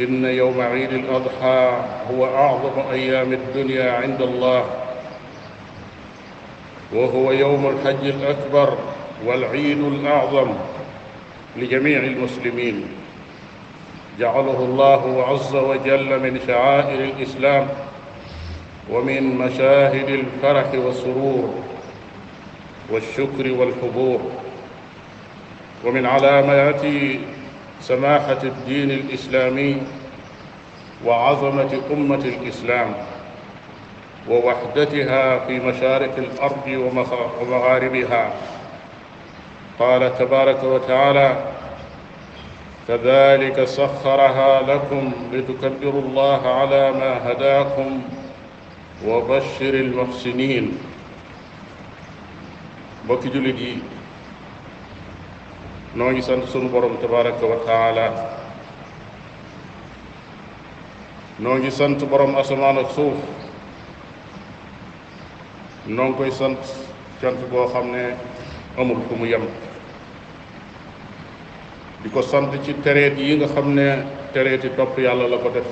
إن يوم عيد الأضحى هو أعظم أيام الدنيا عند الله وهو يوم الحج الأكبر والعيد الأعظم لجميع المسلمين جعله الله عز وجل من شعائر الإسلام ومن مشاهد الفرح والسرور والشكر والحبور ومن علامات سماحة الدين الإسلامي وعظمة أمة الإسلام ووحدتها في مشارق الأرض ومغاربها قال تبارك وتعالى كذلك سخرها لكم لتكبروا الله على ما هداكم wa bashiril muhsinin mbokki jullit yi noo ngi sant sunu borom tabaraka wa taala noo ngi sant borom asamaan ak suuf noo ngi koy sant cant boo xam ne amul fu mu yem di ko sant ci tereet yi nga xam ne tereeti topp yàlla la ko def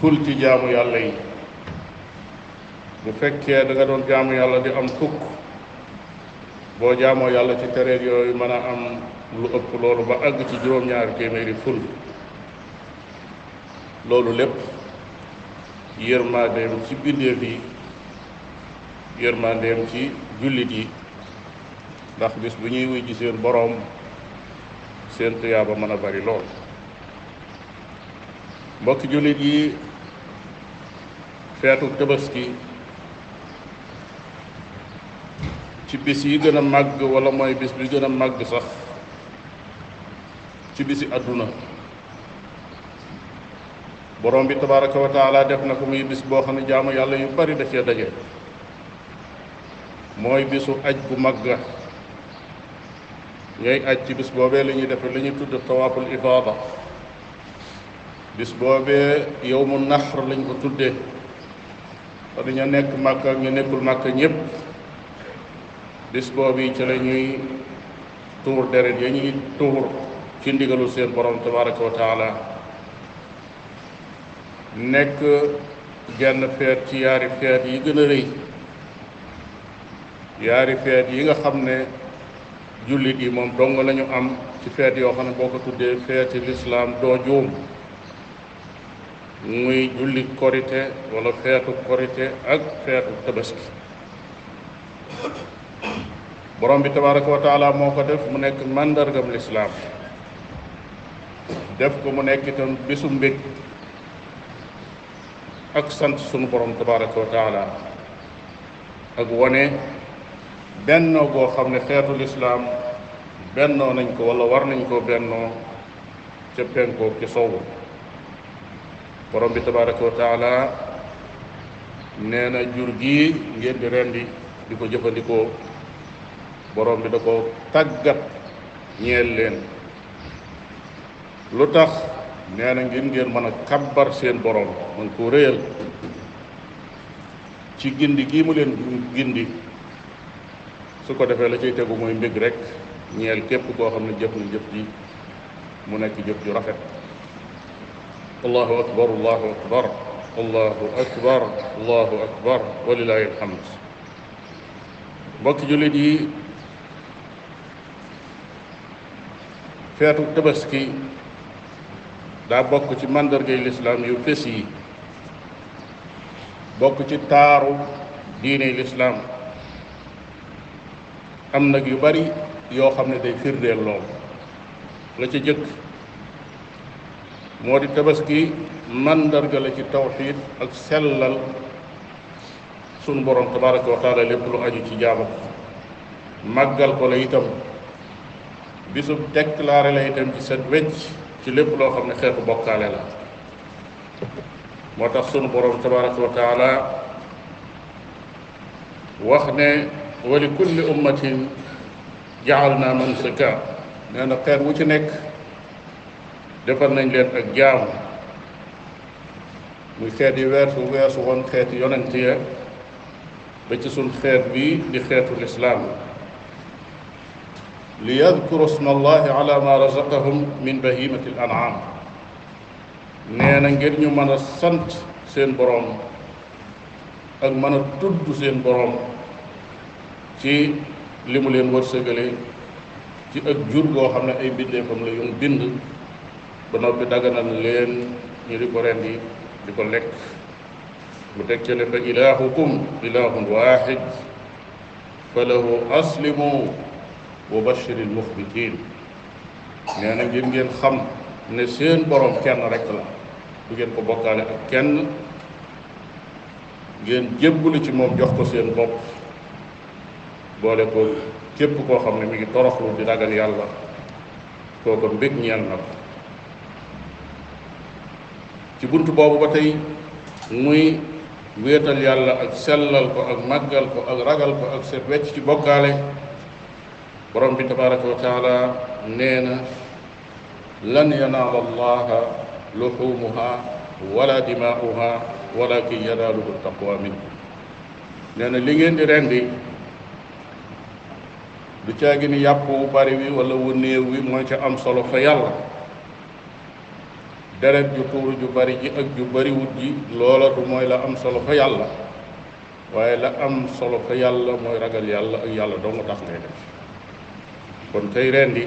ful ci jaamu yàlla yi bu fekkee da nga doon jaamu yàlla di am fukk boo jaamoo yàlla ci tereet yooyu mën a am lu ëpp loolu ba àgg ci juróom-ñaari téeméeri ful loolu lépp yërmandeem ci bindéef yi yërmandeem ci jullit yi ndax bis bu ñuy wuy ji seen boroom seen tuyaaba mën a bari lool mbokki jullit yi feetu tabaski ci bis yi gën a màgg wala mooy bis bi gën a màgg sax ci bisi àdduna borom bi tabaraka wa taala def na ko muy bis boo xam ne jaamu yàlla yu bari da cee daje mooy bisu aj bu mag ga ñooy aj ci bis boobee la ñuy def la ñuy tudd tawaaful ifaada bis boobee yow mu naxar lañ ko tuddee te dañoo nekk màkk ak ñu nekkul màkk ñépp bis boobu yi ci la ñuy tuur deret ya ñuy tuur ci ndigalu seen borom tabaraka wa taala nekk genn feet ci yaari feet yi gën a rëy yaari feet yi nga xam ne jullit yi moom dong lañu am ci feet yoo xam ne boo ko tuddee feeti lislaam doo juum muy julli korite wala feetu korite ak feetu tabaski borom bi tabaraka wa taala moo ko def mu nekk màndargam lislaam def ko mu nekk itam bisu mbég ak sant sunu borom tabaraka wa taala ak wone bennoo boo xam ne xeetu lislaam bennoo nañ ko wala war nañ koo bennoo ca penkoog ci sowu borom bi tabaraka wa taala nee na jur gi ngeen di rendi di ko jëfandikoo borom bi da ko tàggat ñeel leen lu tax nee na ngir ngeen mën a kabbar seen borom mën koo réyal ci gindi gii mu leen gindi su ko defee la cay tegu mooy mbég rek ñeel képp koo xam ne jëf na jëf ji mu nekk jëf ju rafet allahu akbar allahu akbar allahu akbar allahu akbar walilahi alhamd mbokki jullit yi feetu tabaski daa bokk ci màndargay lislaam yu fés yi bokk ci taaru diine lislaam am nag yu bari yoo xam ne day firndeel lool la ca jëkk moo di tabaski màndarga la ci tawxiid ak sellal sunu borom tabaraka wa taala lépp lu aju ci jaamu ko màggal ko la itam bisub déclaré la itam ci set wecc ci lépp loo xam ne xeetu bokkaale la moo tax sunu borom tabaraka wa taala wax ne wa li kulli ummatin jaal naa mansika nee na xeet wu ci nekk defal nañ leen ak jaamu muy xeet yi weesu weesu woon xeet yi yonent ya ba ci sun xeet bi di xeetu lislaam li yadkuru sma allahi ala ma razaqahum min bahimati al an'am nee na ngir ñu mën a sant seen boroom ak mën a tudd seen boroom ci li mu leen wërsëgale ci ak jur goo xam ne ay bindeefam la yum bind ba noppi daganal leen ñu di ko rendi di ko lekk mu teg ci ne fa ilaahukum ilaahun waahid fa lahu aslimu wa bashiril muxbitiin nee na ngir ngeen xam ne seen borom kenn rek la du ngeen ko bokkaale ak kenn ngeen jébbalu ci moom jox ko seen bopp boole ko képp koo xam ne mi ngi toroxlu di ragal yàlla kooku mbég ñeel na ko ci bunt boobu ba tey muy wéetal yàlla ak sellal ko ak màggal ko ak ragal ko ak set wecc ci bokkaale borom bi tabaraka wa taala nee na lan yanaala allaha luxumuha wala dimaauha walakin yanaaluhu taqwa minkum nee na li ngeen di rendi du caagi ni yàpp wu bari wi wala wu néew wi mooy ca am solo fa yàlla deret ju tuuru ju bari ji ak ju bariwut ji loola du mooy la am solo fa yàlla waaye la am solo fa yàlla mooy ragal yàlla ak yàlla doo nga tax ngay def kon kay rendi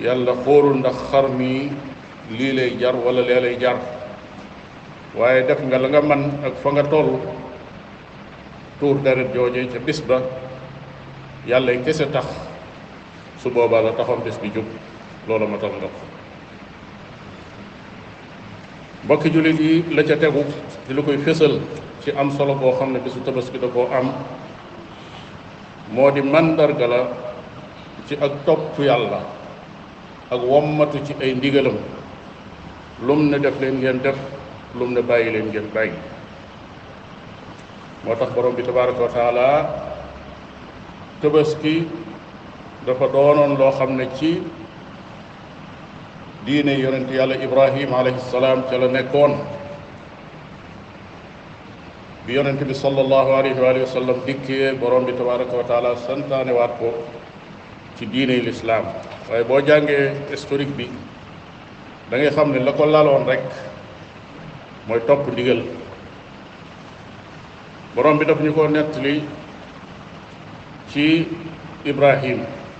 yàlla xoolul ndax xar mi lii lay jar wala lee lay jar waaye def nga la nga man ak fa nga toll tuur deret joojee ca bis ba yàlla kese tax su boobaa la taxoon bis bi jub loolu ma tax nga ko mbokki jullit yi la ca tegu di lu koy fésal ci am solo boo xam ne bisu tabaski da koo am moo di màndarga la ci ak topp yàlla ak wommatu ci ay ndigalam lum ne def leen ngeen def lum ne bàyyi leen ngeen bàyyi moo tax borom bi tabaraka wa taala tabaski dafa doonoon loo xam ne ci diine yonent yàlla ibrahim alayhi salaam ca la nekkoon bi yonent bi sallallahu alayhi wa alihi wa sallam dikkee borom bi tabaraka wa taala santaane waat ko ci diine lislaam waaye boo jàngee historique bi da ngay xam ne la ko laloon rek mooy topp ndigal borom bi daf ñu ko nettali ci ibrahim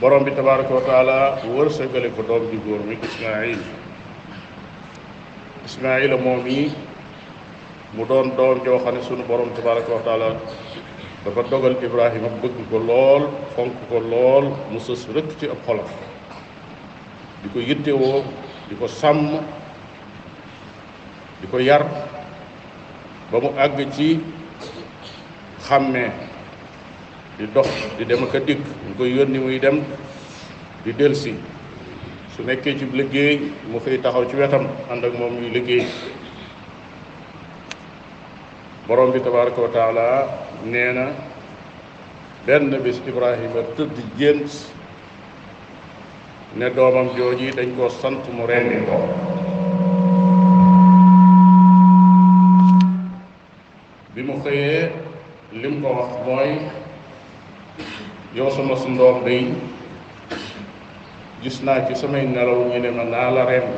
borom bi tabaraka wa taala wërsëgale ko doom ju góor mi ismail ismaila moom yi mu doon doom joo xam ne sunu borom tabaraka wa taala dafa dogal ibrahima bëgg ko lool fonk ko lool mu sës rëkk ci ab xolam di ko yittewoo di ko sàmm di ko yar ba mu àgg ci xàmmee di dox di dem ak a dikk ñu koy yónni muy dem di delsi su nekkee ci liggéey mu fay taxaw ci wetam ànd ak moom ñuy liggéey borom bi tabaraka wa taala nee na benn bis Ibrahima tëdd gént ne doomam jooji dañ koo sant mu rendi ko bi mu xëyee lim ko wax mooy yow sama su ndoom day gis naa ci samay nelaw ñu ne ma naa la rend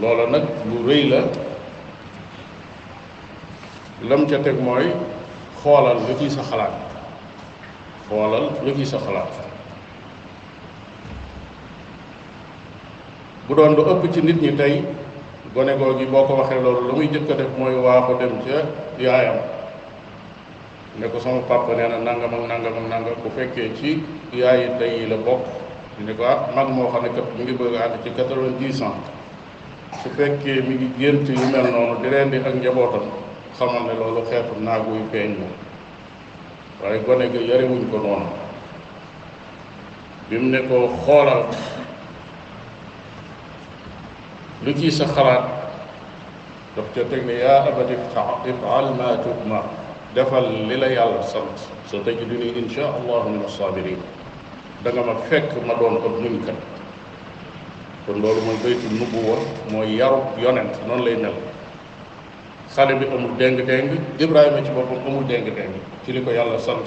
loola nag lu rëy la lam ca teg mooy xoolal lu ciy sa xalaat xoolal lu ciy sa xalaat bu doon lu ëpp ci nit ñi tey gone googu boo ko waxee loolu lu muy jëkk a def mooy waaxu dem ca yaayam ne ko sama papa nee na nangam ak nangam ak nangam bu fekkee ci yaayi tey yi la bokk ñu ne ko ah mag moo xam ne kat mi ngi bëgg a àgg ci quatre-vingt-dix ans su fekkee mi ngi gént yu mel noonu di rendi ak njabootam xamal ne loolu xeetu naagu yu feeñ la waaye gone gi yarewuñ ko noonu bi mu ne ko xoolal lu ci sa xalaat daf ca teg ne yaa abati ifal ma tu'mar defal li la yàlla sant sa tajiduni insha allahu min assabirin da nga ma fekk ma doon ab muñkat kon loolu mooy baytu nubuwa mooy yaru yonent noonu lay mel xale bi amul déng-déng Ibrahima ci boppam amul déng-déng ci li ko yàlla sant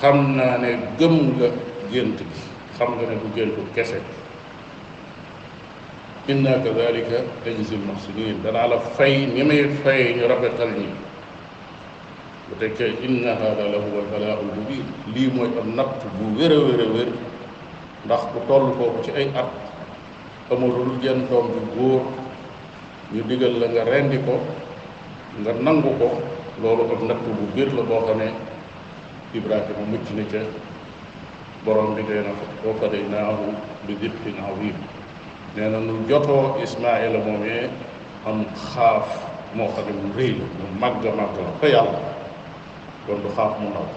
xam naa ne gëm nga gént bi xam nga ne du géntu kese inna kadalika tajzil muhsinin danaa la fay ñi may fay ñu rafetal ñi bu tekkee inna hada la huwa albalaaul mubin lii mooy am natt bu wér a wér a wér ndax ku toll foofu ci ay at amul lu jën doom bi góor ñu digal la nga rendi ko nga nangu ko loolu ak natt bu biir la boo xam ne ibrahima mucc na ca borom bi nee na wa fadaynaahu bi dibhin azim nee na nu jotoo ismaila moomee am xaaf moo xam ne mu rëy la mu màgg a màgg la fa yàlla kon du xaaf mu ndaw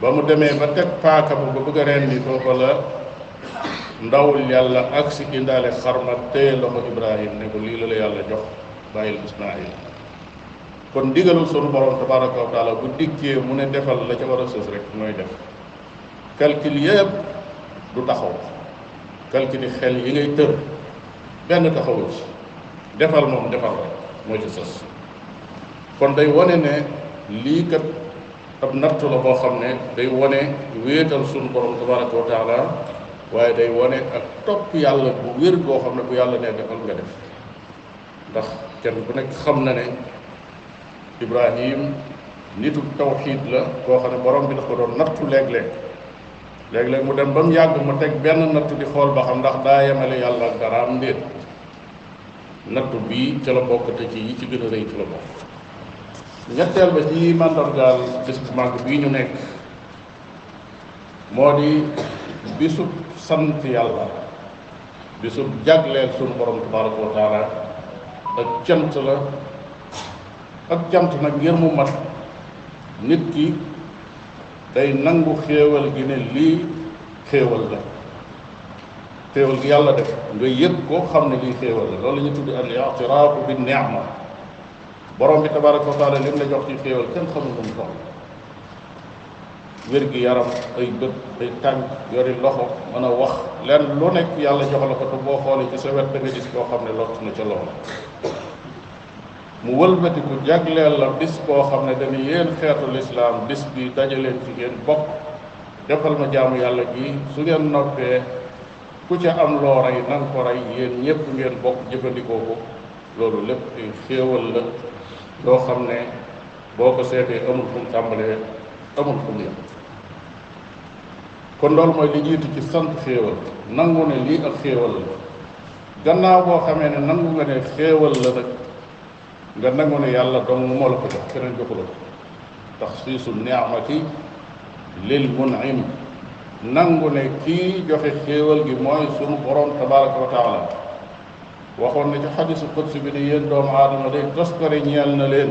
ba mu demee ba teg paaka ba ba bëgg a rendi foofa la ndawul yàlla ak si indaale xarma téye loxo ibrahim ne ko lii la la yàlla jox bàyyil ismail kon digalul sunu borom tabaraka wa taala bu dikkee mu ne defal la ca war a sës rek mooy def calcul yëpp du taxaw calcul yi xel yi ngay tër benn taxawu ci defal moom defal rek moo ci sës kon day wane ne lii kat ab nattu la boo xam ne day wone wéetal sunu borom tabaraka wa taala waaye day wone ak topp yàlla bu wér goo xam ne bu yàlla nee defal nga def ndax kenn ku nekk xam na ne ibrahim nitu tawxiid la koo xam ne borom bi daf ko doon nattu léeg-léeg léeg-léeg mu dem ba mu yàgg mu teg benn nattu di xool ba xam ndax daa yemale yàlla ak daraam ndéet nattu bii ca la bokk te ci yi ci gën a rëy ci la bokk ñetteel ba ci màndargaal bis bu màgg bii ñu nekk moo di bisub sant yàlla bisub jagleel sunu borom tabaraka wa taala ak cant la ak cant nag ngir mu mat nit ki day nangu xéewal gi ne lii xéewal la xéewal gi yàlla def nga yëg ko xam ne lii xéewal la loolu la ñu tudd al i'tiraafu bi ni'ma borom bi tabaraka wa taala lim la jox ci xéewal kenn xamul nu mu toll wér gi yaram ay bët ay tànk yori loxo mën a wax lenn lu nekk yàlla jox la ko te boo xoolee ci sa wet da nga gis koo xam ne lott na ca loolu mu wëlbatiku jagleel la bis boo xam ne dañu yéen xeetu lislaam bis bi dajaleen ci ngeen bokk defal ma jaamu yàlla gi su ngeen noppee ku ca am loo rey nan ko rey yéen ñépp ngeen bokk jëfandikoo ko loolu lépp ay xéewal la loo xam ne boo ko seetee amul fu mu tàmbalee amul fu mu yem kon loolu mooy li jiitu ci sant xéewal nangu ne lii ak xéewal la gannaaw boo xamee ne nangu nga ne xéewal la nag nga nangu ne yàlla dong moo la ko jox keneen joxu la ko taxsiisu niamati lil munim nangu ne kii joxe xéewal gi mooy sunu borom tabaraka wa taala waxoon na ci xadisu qudsi bi ne yéen doomu aadama day toskare ñeel na leen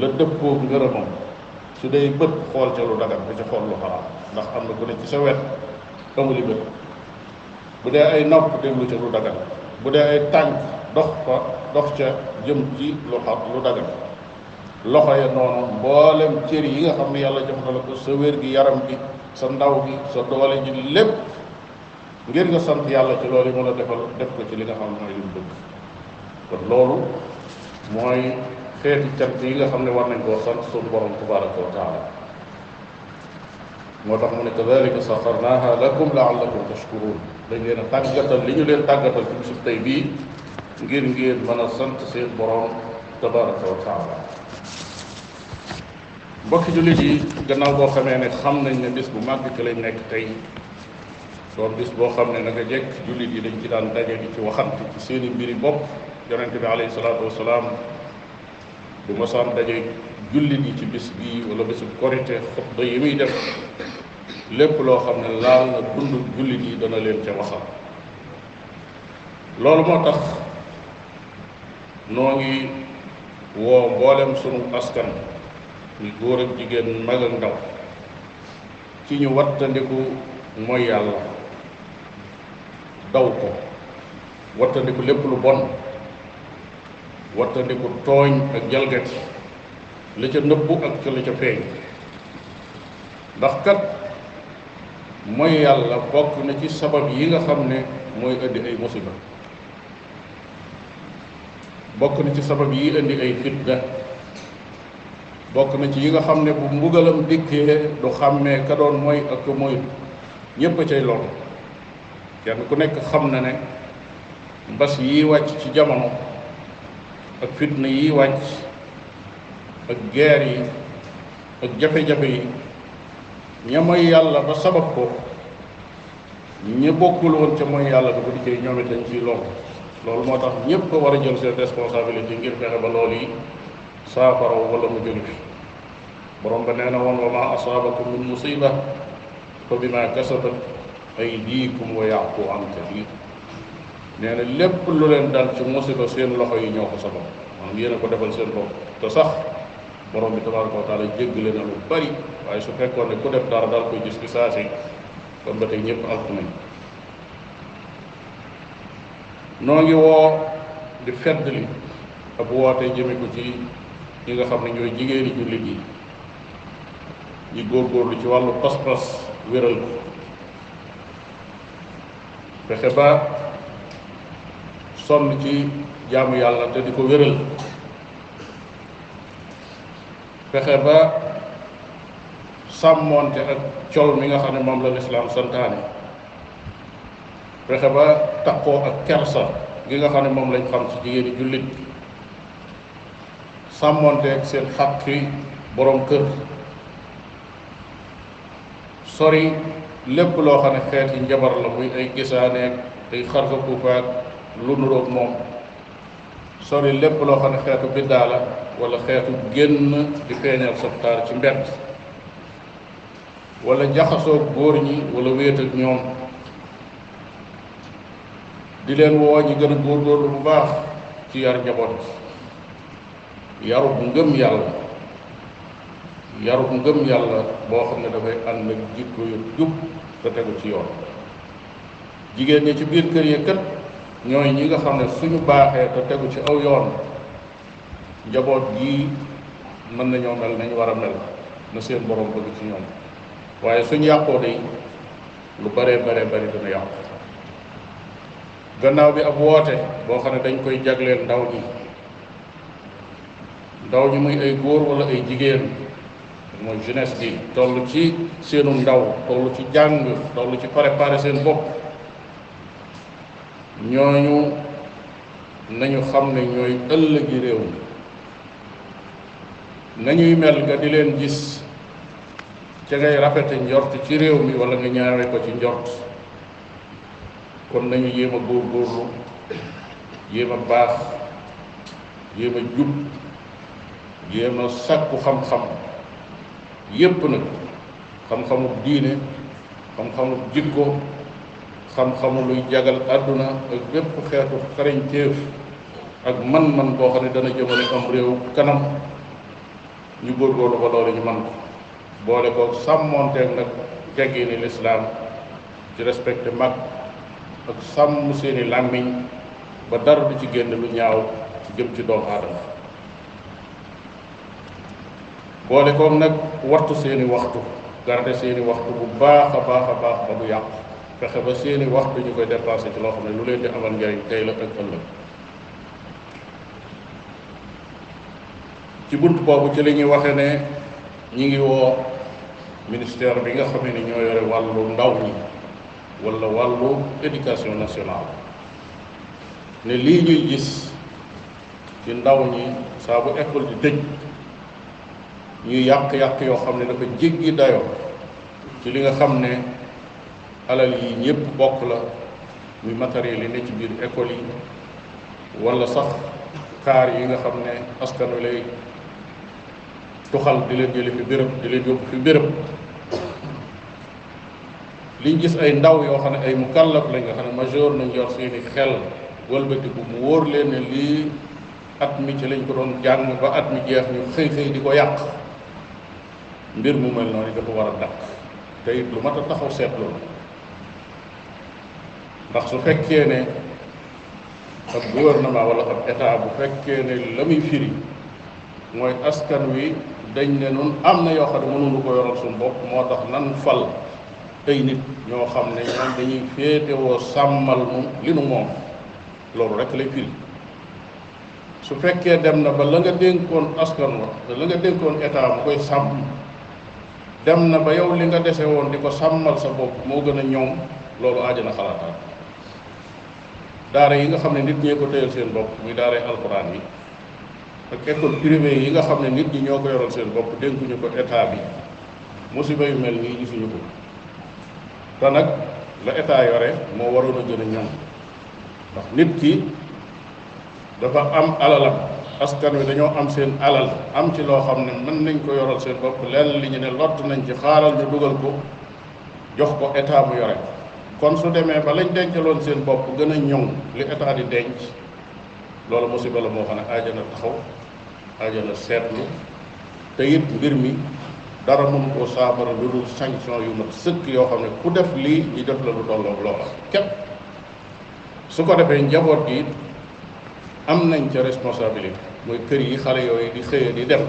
la dëppoo ngërëmam su dee bët xool ca lu dagan bu ci xool lu xaraam ndax am na ku ne ci sa wet amuli bët bu dee ay nopp déglu ca lu dagan bu dee ay tànk dox fa dox ca jëm ci lu xar lu dagan loxo ya noonu mboolem cër yi nga xam ne yàlla jox na la ko sa wér gi yaram gi sa ndaw gi sa doole ji lépp ngir nga sant yàlla ci loolu yi mu la defal def ko ci li nga xam ne mooy li mu bëgg kon loolu mooy xeeti cant yi nga xam ne war nañ koo sant suñu borom tabaraka wa taala moo tax mu ne kadalika saxarnaaha lakum laallakum tashkurun dañ leen a tàggatal li ñu leen tàggatal ci bisub tey bii ngir ngeen mën a sant seen borom tabaraka wa taala mbokki jullit yi gannaaw boo xamee ne xam nañ ne bis bu màgg ci lañ nekk tey doon bis boo xam ne naka jekk jullit yi dañ ci daan daje di ci waxante ci seeni mbiri bopp yonente bi alayhi salaatu wasalaam bu ma saan daje jullit yi ci bis bii wala bisu korite xutba yi muy def lépp loo xam ne laal na dund jullit yi dana leen ca waxal loolu moo tax noo ngi woo mboolem sunu askan muy góor ak jigéen mag ak ndaw ci ñu wattandiku mooy yàlla daw ko wattandiku lépp lu bon wattandiku tooñ ak jalgati la ca nëbbu ak ca la ca feeñ ndax kat mooy yàlla bokk na ci sabab yi nga xam ne mooy indi ay musiba bokk na ci sabab yi indi ay fitna bokk na ci yi nga xam ne bu mbugalam dikkee du xàmmee ka doon mooy ak ko moyut ñépp a cay lool kenn ku nekk xam na ne mbas yi wàcc ci jamono ak fitna yi wàcc ak guerre yi ak jafe-jafe yi ña mooy yàlla ba sabab ko ñi bokkul woon ca mooy yàlla ba ko dikkee ñoom it dañ ciy lool loolu moo tax ñépp a war a jël seen responsabilité ngir fexe ba loolu yi saafara wala mu jóge fi borom ba nee na woon wa ma asaabakum min musiba fa bima kasabat aydikum wa yaafu an kathir nee na lépp lu leen dal ci musiba seen loxo yi ñoo ko sabab maanaam yéen a ko defal seen bopp te sax borom bi tabaraka wa taala jéggale na lu bari waaye su fekkoon ne ku def dara daal koy gis ci saa si kon ba tey ñëpp alku nañ noo ngi woo di fedd li ab woote jëme ko ci ñi nga xam ne ñooy jigéeni jullit yi ñi góorgóorlu ci wàllu pas-pas wéral ko fexe ba sonn ci jaamu yàlla te di ko wéral fexe ba sàmmoonte ak col mi nga xam ne moom la lislaam santaane fexe ba taqoo ak kersa gi nga xam ne moom lañ xam ci jigéeni jullit sàmmonte ak seen xaqi borom kër sori lépp loo xam ne xeeti njabar la muy ay gisaaneeg ay xarfa kuufaak lu nuroog moom sori lépp loo xam ne xeetu biddaa la wala xeetu génn di feeñal sa taar ci mbedd wala jaxasoo góor ñi wala wéet ak ñoom di leen woo ñi gën a góorgóorlu bu baax ci yar njaboot yaru bu ngëm yàlla yaru bu ngëm yàlla boo xam ne dafay ànd ak jikko yu jub te tegu ci yoon jigéen ñi ci biir kër yi kat ñooy ñi nga xam ne suñu baaxee te tegu ci aw yoon njaboot gii mën nañoo mel nañu war a mel na seen borom bëgg ci ñoom waaye suñ yàqoo day lu baree baree bari dana yàqu gannaaw bi ab woote boo xam ne dañ koy jagleel ndaw ñi ndaw ñi muy ay góor wala ay jigéen mooy jeunesse bi toll ci seenu ndaw toll ci jàng toll ci préparer seen bopp ñooñu nañu xam ne ñooy ëllëgi réew mi nañuy mel nga di leen gis ca ngay rafete njort ci réew mi wala nga ñaawe ko ci njort kon nañu yéem a góorgóorlu yéem a baax yéem a jub yéem a sàkku xam-xam yépp nag xam-xamub diine xam-xamub jikko xam-xamu luy jagal àdduna ak bépp xeetu xarañteef ak man-man boo xam ne dana jëmale am réew kanam ñu góorgóorlu ba loolu ñu man ko boole ko sàmmoonteeg nag teggi ni lislaam ci respecté mag ak sàmm seeni làmmiñ ba dara du ci génn lu ñaaw jëm ci doomu aadama boole koom nag wattu seeni waxtu garde seeni waxtu bu baax a baax a baax ba du yàq fexe ba seeni waxtu ñu koy dépensé ci loo xam ne lu leen di amal njariñ tey la ak ëllëg ci bunt boobu ci li ñuy waxee ne ñi ngi woo ministère bi nga xam ne ñoo yore wàllu ndaw ñi wala wàllu éducation nationale ne lii ñuy gis ci ndaw ñi saa bu école di tëj ñu yàq-yàq yoo xam ne dafa jéggi dayo ci li nga xam ne alal yi ñëpp bokk la muy matériel yi ne ci biir école yi wala sax kaar yi nga xam ne askan wi lay tuxal di leen jële fi béréb di leen yóbbu fi béréb liñ gis ay ndaw yoo xam ne ay mukallaf lañ nga xam ne majeur nañ yor seeni xel wëlbatiku mu wóor leen ne lii at mi ci lañ ko doon jàng ba at mi jeex ñu xëy xëy di ko yàq mbir mu mel noonu dafa war a dakk te it lu mat a taxaw seetlu la ndax su fekkee ne ab gouvernement wala ab état bu fekkee ne la muy firi mooy askan wi dañ ne nun am na yoo xam ne mënuñu ko yoral suñu bopp moo tax nan fal ay nit ñoo xam ne ñoom dañuy féetewoo sàmmal nu li nu moom loolu rek lay firi su fekkee dem na ba la nga dénkoon askan wa la nga dénkoon état mu koy sàmm dem na ba yow li nga dese woon di ko sàmmal sa bopp moo gën a ñoom loolu aaja na xalaataat daara yi nga xam ne nit ñee ko téyal seen bopp muy daaray alxuraan yi ak école privée yi nga xam ne nit ñi ñoo ko yoral seen bopp dénkuñu ko état bi musiba yu mel nii gisuñu ko te nag la état yore moo waroon a gën a ñoŋ ndax nit ki dafa am alalam askan wi dañoo am seen alal am ci loo xam ne mën nañ ko yoral seen bopp lenn li ñu ne lott nañ ci xaaral ñu dugal ko jox ko état mu yore kon su demee ba lañ dencaloon seen bopp gën a ñoŋ li état di denc loolu musiba la moo xam ne aaja na taxaw aaja na seetlu te it mbir mi dara mun koo saafara lu dul sanction yu mat sëkk yoo xam ne ku def lii ñu def la lu tolloog loola képp su ko defee njaboot gi it am nañ ca responsabilité mooy kër yi xale yooyu di xëyee di dem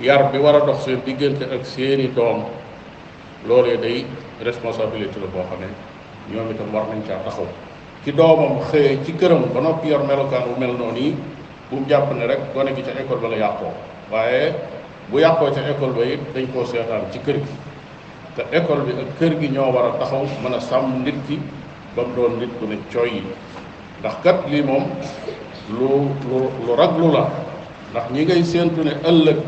yar bi war a dox seen diggante ak seeni doom loolee day responsabilité la boo xam ne ñoom itam war nañ caa taxaw ci doomam xëyee ci këram ba noppi yor melokaan bu mel noonu yi bu mu jàpp ne rek gone gi ca école ba la yàqoo waaye bu yàqoo ca école ba it dañ koo seetaan ci kër gi te école bi ak kër gi ñoo war a taxaw mën a sàmm nit ki ba mu doon nit ku ne cooy yi ndax kat lii moom lu lu lu raglu la ndax ñi ngay séentu ne ëllëg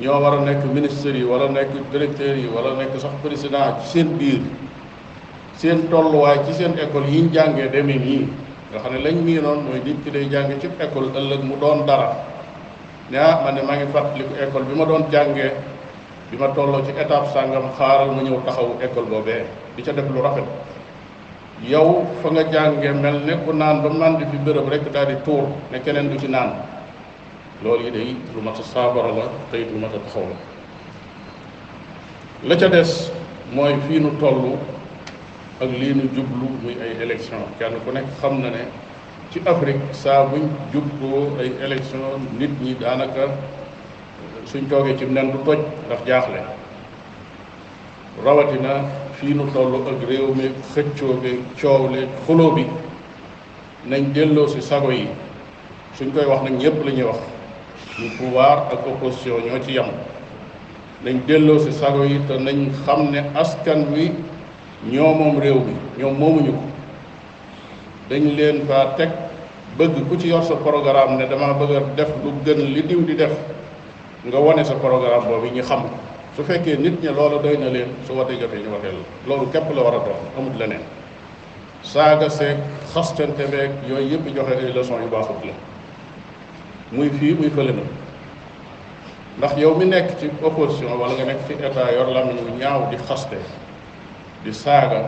ñoo war a nekk ministres yi wala nekk directeurs yi wala nekk sax président ci seen biir seen tolluwaay ci seen école yi ñu jàngee demee nii nga xam ne lañ mii noonu mooy nit ki day jàng ci école ëllëg mu doon dara ne ah man ne maa ngi fàttaliku école bi ma doon jàngee bi ma tolloo ci étape sàngam xaaral ma ñëw taxawu école boobee di ca def lu rafet yow fa nga jàngee mel ne ku naan ba màndi fi bërëb rek daal di tuur ne keneen du ci naan loolu yi day lu mat a saafara la tey lu mat a taxaw la la ca des mooy fii nu toll ak lii nu jublu muy ay élection kenn ku nekk xam na ne ci Afrique saa buñ jubloo ay élection nit ñi daanaka suñ toogee ci nen du toj ndax jaaxle rawatina fii nu toll ak réew mi xëccoo bi coow li xuloo bi nañ delloo si sago yi suñ koy wax nag ñëpp la ñuy wax ñu pouvoir ak opposition ñoo ci yam nañ delloo si sago yi te nañ xam ne askan wi ñoo moom réew mi ñoom moomuñu ko dañ leen faa teg bëgg ku ci yor sa programme ne dama bëgg a def lu gën li diw di def nga wane sa programme boobu ñu xam ko su fekkee nit ñi loola doy na leen su watee jotee ñu wateel loolu képp la war a doon amul leneen saaga seeg xastante beeg yooyu yëpp joxe ay leçon yu baaxut la muy fii muy fële na ndax yow mi nekk ci opposition wala nga nekk ci état yor la ñu ñaaw di xaste di saaga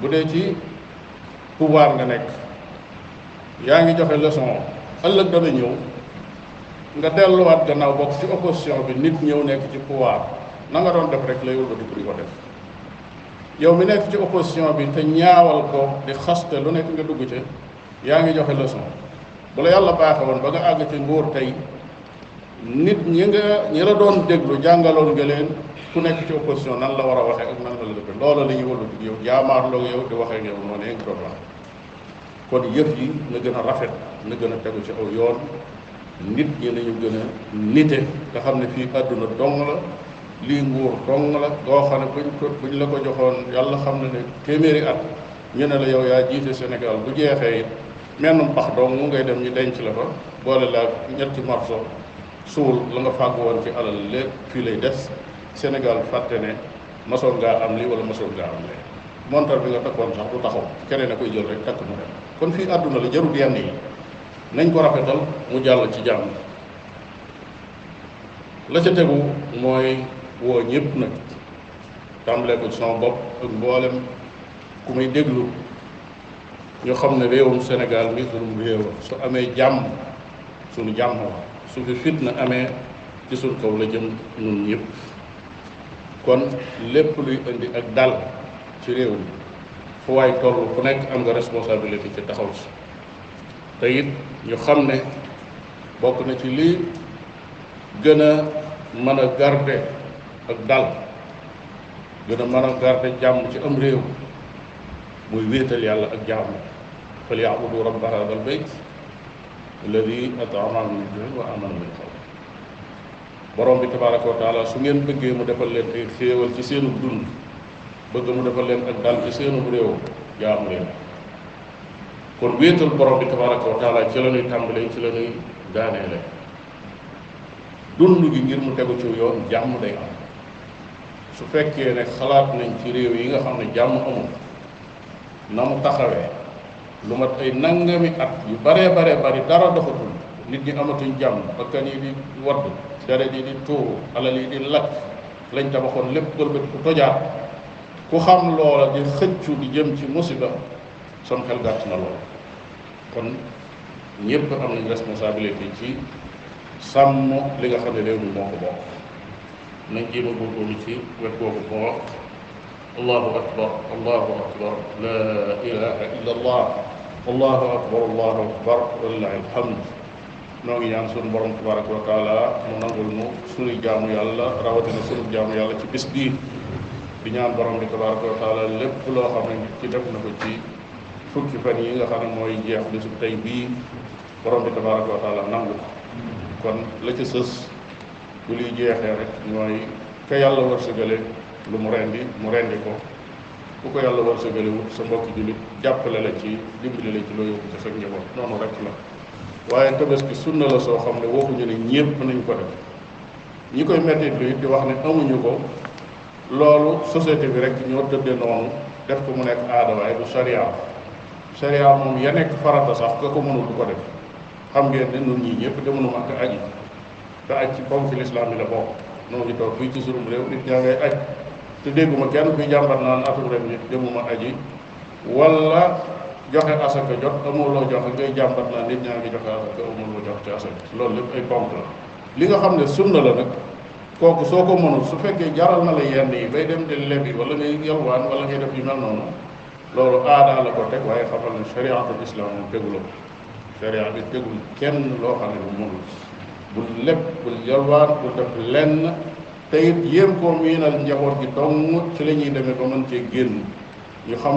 bu dee ci pouvoir nga nekk yaa ngi joxe leçon ëllëg dana ñëw nga delluwaat gannaaw bokk ci opposition bi nit ñëw nekk ci pouvoir na nga doon def rek lay wëlbatiku di ko def yow mi nekk ci opposition bi te ñaawal ko di xaste lu nekk nga dugg ci yaa ngi joxe leçon bu la yàlla baaxe woon ba nga àgg ci nguur tey nit ñi nga ñi la doon déglu jàngaloon nga leen ku nekk ci opposition nan la war a waxee ak nan la la dëgg loola la ñuy wëlbati yow jaamaarloog yow di waxee yow noonu nga doon wax kon yëf yi na gën a rafet na gën a tegu ci aw yoon nit ñi nañu gën a nite nga xam ne fii àdduna dong la lii nguur dong la goo xam ne buñ ko buñ la ko joxoon yàlla xam na ne téeméeri at ñu ne la yow yaa jiite Sénégal bu jeexee it mennum pax dong mu ngay dem ñu denc la fa boole laa ñetti morso suul la nga fàgg woon ci alal lépp fii lay des Sénégal fàtte ne masoon ngaa am lii wala masoon ngaa am lee montar bi nga takkoon sax du taxaw keneen a koy jël rek takk mu dem kon fii àdduna la jarul yenn yi nañ ko rafetal mu jàll ci jàmm la ca tegu mooy woo ñëpp nag tàmbalee ko ci sama bopp ak mboolem ku may déglu ñu xam ne réewum Sénégal mi sunum réew su amee jàmm suñu jàmm la su fi fitna amee ci suñ kaw la jëm ñun ñëpp kon lépp luy indi ak dal ci réew mi fu waay toll ku nekk am nga responsabilité ci taxaw si te it ñu xam ne bokk na ci lii gën a mën a garder ak dal gën a mën a garder jàmm ci am réew muy wéetal yàlla ak jàmm fal yaabudu rabba hada al bayt alladi ataamahum min juin wa amanahum min xawf borom bi tabaraka wa taala su ngeen bëggee mu defal leen ay xéewal ci seenu dund bëgg mu defal leen ak dal ci seenu réew jaamu leen kon wéetal borom bi tabaraka wa taala ci la ñuy tàmbalee ci la ñuy daaneele dund gi ngir mu tegu ci yoon jàmm day am su fekkee ne xalaat nañ ci réew yi nga xam ne jàmm amul na mu taxawee lu mat ay nangami at yu baree baree bari dara doxatul nit ñi amatuñ jàmm bakkan yi di wadd deret yi di tuuru alal yi di lakk lañ tabaxoon lépp gëlbët ku tojaat ku xam loola di xëccu di jëm ci musiba sam xel gàtt na lool kon ñëpp am nañ responsabilité ci sàmm li nga xam ne réew mi moo ko bokk nañ jéem a góorgóorlu ci wet googu boo allahu akbar allahu akbar la ilaha illa allah allahu akbar allahu akbar walilahi alhamd noo ngi ñaan sunu borom tabaraka wa taala mu nangul nu sunuy jaamu yàlla rawatina sunu jaamu yàlla ci bis bii di ñaan borom bi tabaraka wa taala lépp loo xam ne ci def na ko ci fukki fan yi nga xam ne mooy jeex bisu tey bii borom bi tabaraka wa taala nangu ko kon la ca sës bu liy jeexee rek ñooy ka yàlla wërsëgale lu mu rendi mu rendi ko ku ko yàlla wërsëgale wut sa mbokki jullit jàppale la ci dimbali la ci loo yóbbu ci sa njaboot noonu rek la waaye tabaski sunna la soo xam ne waxuñu ne ñépp nañ ko def ñi koy mettit lu it di wax ne amuñu ko loolu société bi rek ñoo tëdde noonu def ko mu nekk aada waaye du sariya sariya moom ya nekk farata sax ka ko mënul du ko def xam ngeen ne nun ñii ñëpp demoonu màkk aji te aj ci ponk lislaam yi la bokk noo ngi toog fii ci surum réew nit ñaa ngay aj te dégguma kenn kuy jàmbat naan atum ren nit demuma aji wala joxe asaka jot amoo loo joxe ngay jàmbat naan nit ñaa ngi joxe asaka amoo loo joxe ci asaka loolu lépp ay ponk la li nga xam ne sunna la nag kooku soo ko mënul su fekkee jaral na la yenn yi bay dem di lebi wala ngay yalwaan wala ngay def yu mel noonu loolu aadaa la ko teg waaye xamal ne shariatul islam moom tegu la ko sharia bi tegul kenn loo xam ne bu mënul bul lépp bul yalwaan bul def lenn te it yéen koo miinal njaboot gi dong ci la ñuy demee ba mën cee génn ñu xam ne